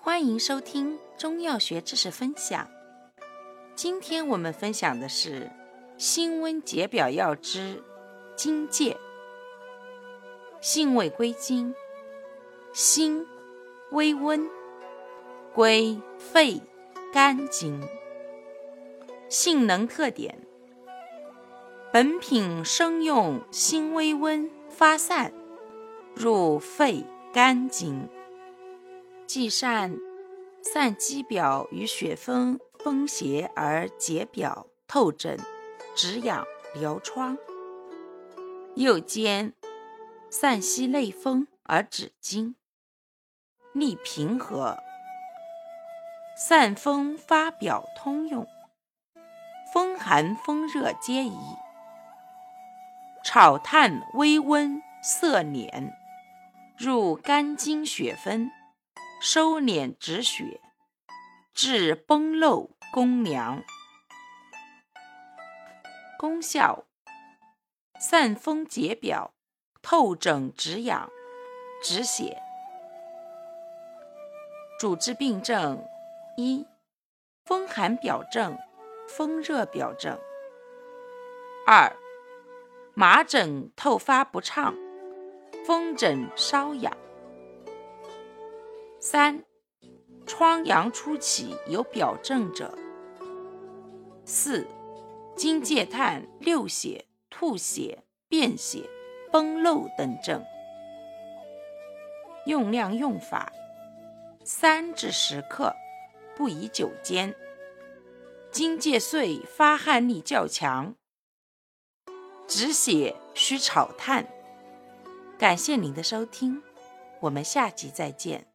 欢迎收听中药学知识分享。今天我们分享的是辛温解表药之荆芥。性味归经：辛，微温，归肺、肝经。性能特点：本品生用辛微温，发散，入肺、肝经。既善散肌表与血风风邪而解表透疹、止痒疗疮，又兼散息内风而止惊，利平和，散风发表通用，风寒风热皆宜。炒炭微温涩敛，入肝经血分。收敛止血，治崩漏宫凉。功效：散风解表，透疹止痒，止血。主治病症：一、风寒表症、风热表症；二、麻疹透发不畅、风疹瘙痒。三、疮疡初起有表症者；四、经戒探漏血、吐血、便血、崩漏等症。用量用法：三至十克，不宜久煎。经戒碎发汗力较强，止血需炒炭。感谢您的收听，我们下集再见。